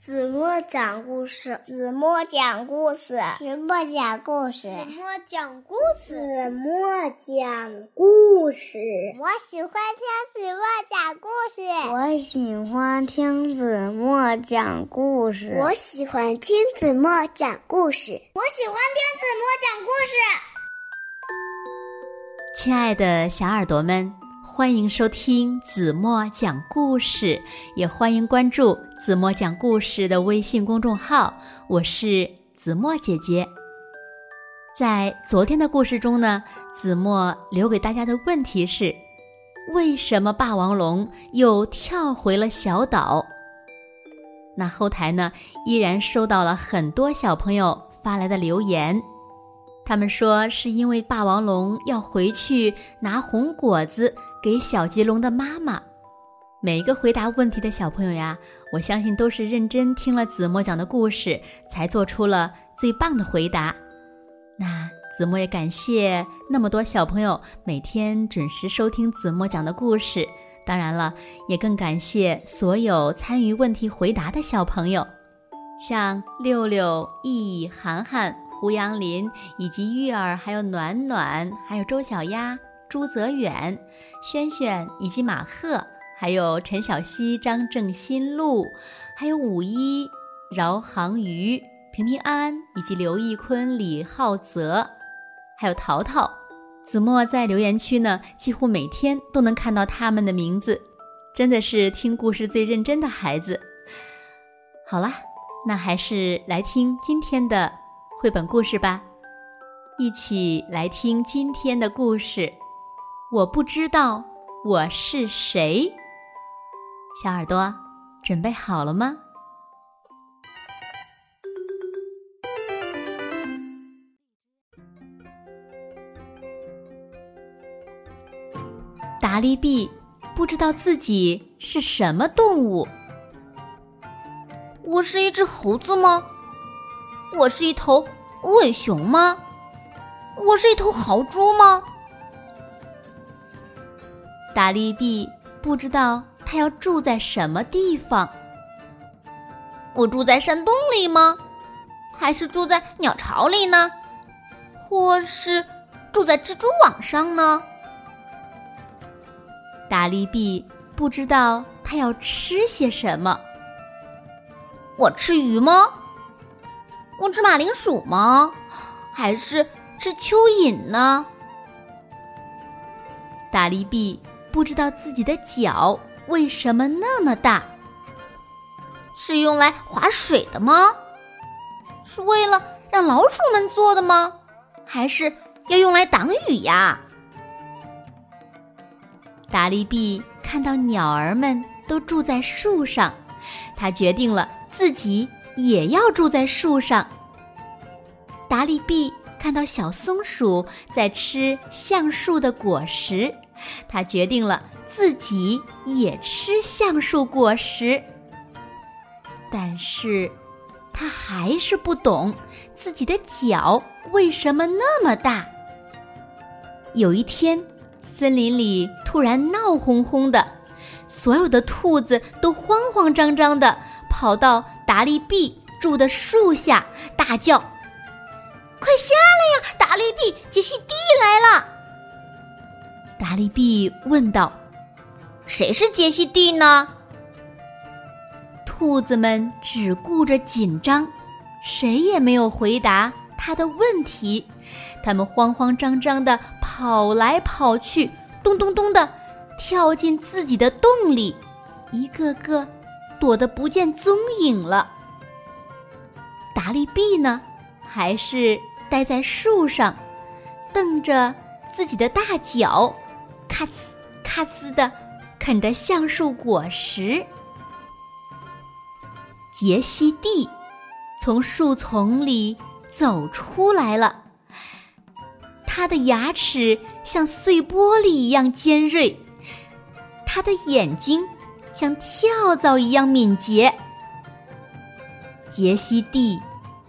子墨讲故事，子墨讲故事，子墨讲故事，子墨讲故事，子墨讲故事。我喜欢听子墨讲故事。我喜欢听子墨讲故事。我喜欢听子墨讲故事。我喜欢听子墨讲故事。亲爱的小耳朵们。欢迎收听子墨讲故事，也欢迎关注子墨讲故事的微信公众号。我是子墨姐姐。在昨天的故事中呢，子墨留给大家的问题是：为什么霸王龙又跳回了小岛？那后台呢，依然收到了很多小朋友发来的留言。他们说是因为霸王龙要回去拿红果子给小吉龙的妈妈。每一个回答问题的小朋友呀，我相信都是认真听了子墨讲的故事，才做出了最棒的回答。那子墨也感谢那么多小朋友每天准时收听子墨讲的故事。当然了，也更感谢所有参与问题回答的小朋友，像六六、易、涵涵。胡杨林以及玉儿，还有暖暖，还有周小丫、朱泽远、轩轩以及马赫，还有陈小希、张正新路，还有五一、饶航瑜、平平安安以及刘义坤、李浩泽，还有淘淘。子墨在留言区呢，几乎每天都能看到他们的名字，真的是听故事最认真的孩子。好啦，那还是来听今天的。绘本故事吧，一起来听今天的故事。我不知道我是谁。小耳朵，准备好了吗？达利币不知道自己是什么动物。我是一只猴子吗？我是一头无尾熊吗？我是一头豪猪吗？达利毕不知道他要住在什么地方。我住在山洞里吗？还是住在鸟巢里呢？或是住在蜘蛛网上呢？达利毕不知道他要吃些什么。我吃鱼吗？我吃马铃薯吗？还是吃蚯蚓呢？达利毕不知道自己的脚为什么那么大，是用来划水的吗？是为了让老鼠们做的吗？还是要用来挡雨呀？达利毕看到鸟儿们都住在树上，他决定了自己。也要住在树上。达利毕看到小松鼠在吃橡树的果实，他决定了自己也吃橡树果实。但是，他还是不懂自己的脚为什么那么大。有一天，森林里突然闹哄哄的，所有的兔子都慌慌张张的跑到。达利毕住的树下，大叫：“快下来呀！达利毕，杰西蒂来了。”达利毕问道：“谁是杰西蒂呢？”兔子们只顾着紧张，谁也没有回答他的问题。他们慌慌张张的跑来跑去，咚咚咚的跳进自己的洞里，一个个。躲得不见踪影了。达利毕呢，还是待在树上，瞪着自己的大脚，咔吱咔吱的啃着橡树果实。杰西蒂从树丛里走出来了，他的牙齿像碎玻璃一样尖锐，他的眼睛。像跳蚤一样敏捷。杰西蒂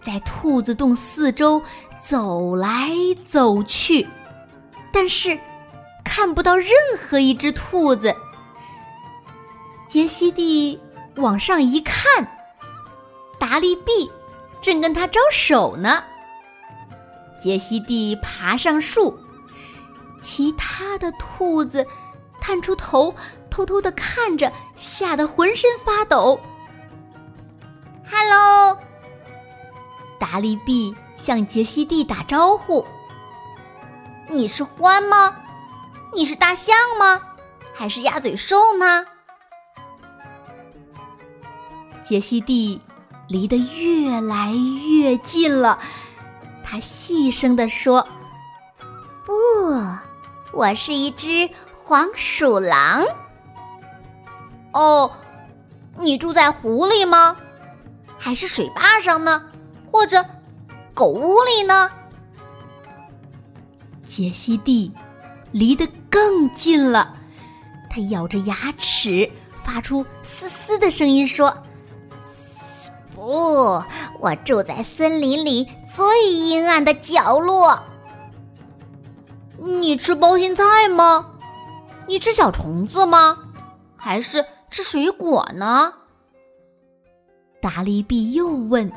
在兔子洞四周走来走去，但是看不到任何一只兔子。杰西蒂往上一看，达利毕正跟他招手呢。杰西蒂爬上树，其他的兔子探出头，偷偷的看着，吓得浑身发抖。“Hello！” 达利毕向杰西蒂打招呼：“你是獾吗？你是大象吗？还是鸭嘴兽呢？”杰西蒂离得越来越近了，他细声地说：“不，我是一只黄鼠狼。”哦，你住在湖里吗？还是水坝上呢？或者狗屋里呢？杰西蒂离得更近了，他咬着牙齿，发出嘶嘶的声音说。不，我住在森林里最阴暗的角落。你吃包心菜吗？你吃小虫子吗？还是吃水果呢？达利毕又问。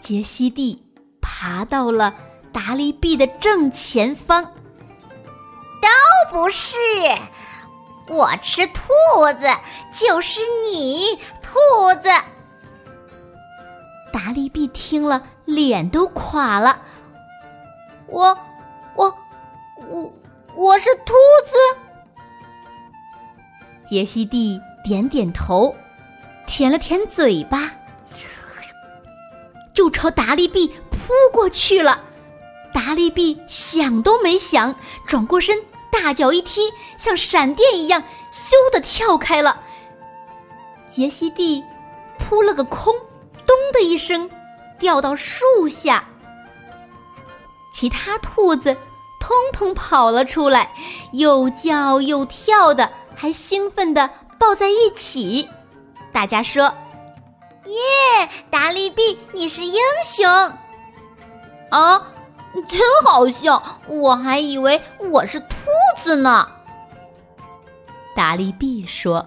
杰西蒂爬到了达利毕的正前方。不是，我吃兔子，就是你。兔子，达利毕听了，脸都垮了。我，我，我，我是兔子。杰西蒂点点头，舔了舔嘴巴，就朝达利毕扑过去了。达利毕想都没想，转过身，大脚一踢，像闪电一样，咻的跳开了。杰西蒂扑了个空，咚的一声，掉到树下。其他兔子通通跑了出来，又叫又跳的，还兴奋的抱在一起。大家说：“耶，达利毕，你是英雄！”哦，真好笑！我还以为我是兔子呢。达利毕说。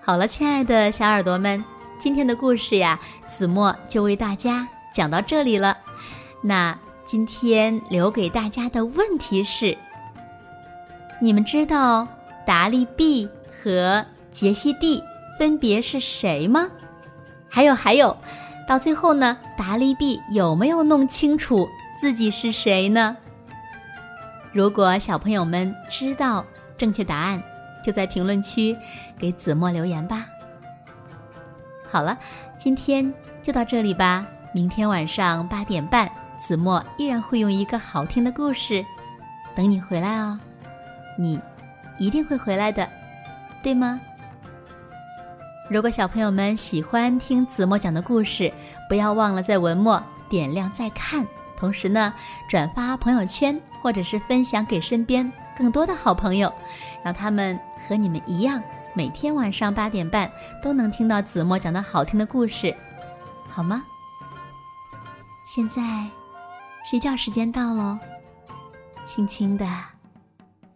好了，亲爱的小耳朵们，今天的故事呀，子墨就为大家讲到这里了。那今天留给大家的问题是：你们知道达利毕和杰西蒂分别是谁吗？还有还有，到最后呢，达利毕有没有弄清楚自己是谁呢？如果小朋友们知道正确答案。就在评论区给子墨留言吧。好了，今天就到这里吧。明天晚上八点半，子墨依然会用一个好听的故事等你回来哦。你一定会回来的，对吗？如果小朋友们喜欢听子墨讲的故事，不要忘了在文末点亮再看，同时呢，转发朋友圈或者是分享给身边更多的好朋友，让他们。和你们一样，每天晚上八点半都能听到子墨讲的好听的故事，好吗？现在睡觉时间到喽，轻轻的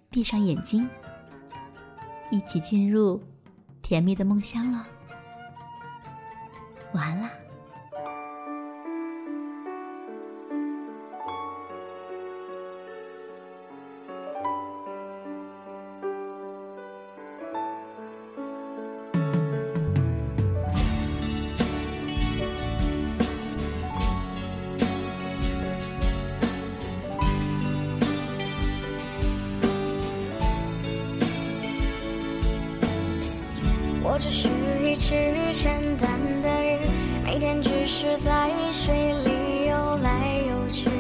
闭上眼睛，一起进入甜蜜的梦乡了。晚安啦。我只是一只简单的鱼，每天只是在水里游来游去，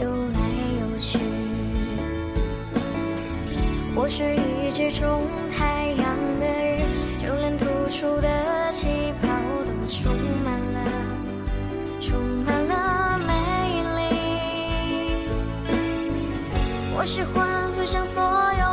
游来游去。我是一只种太阳的鱼，就连突出的气泡都充满了，充满了美丽。我喜欢分享所有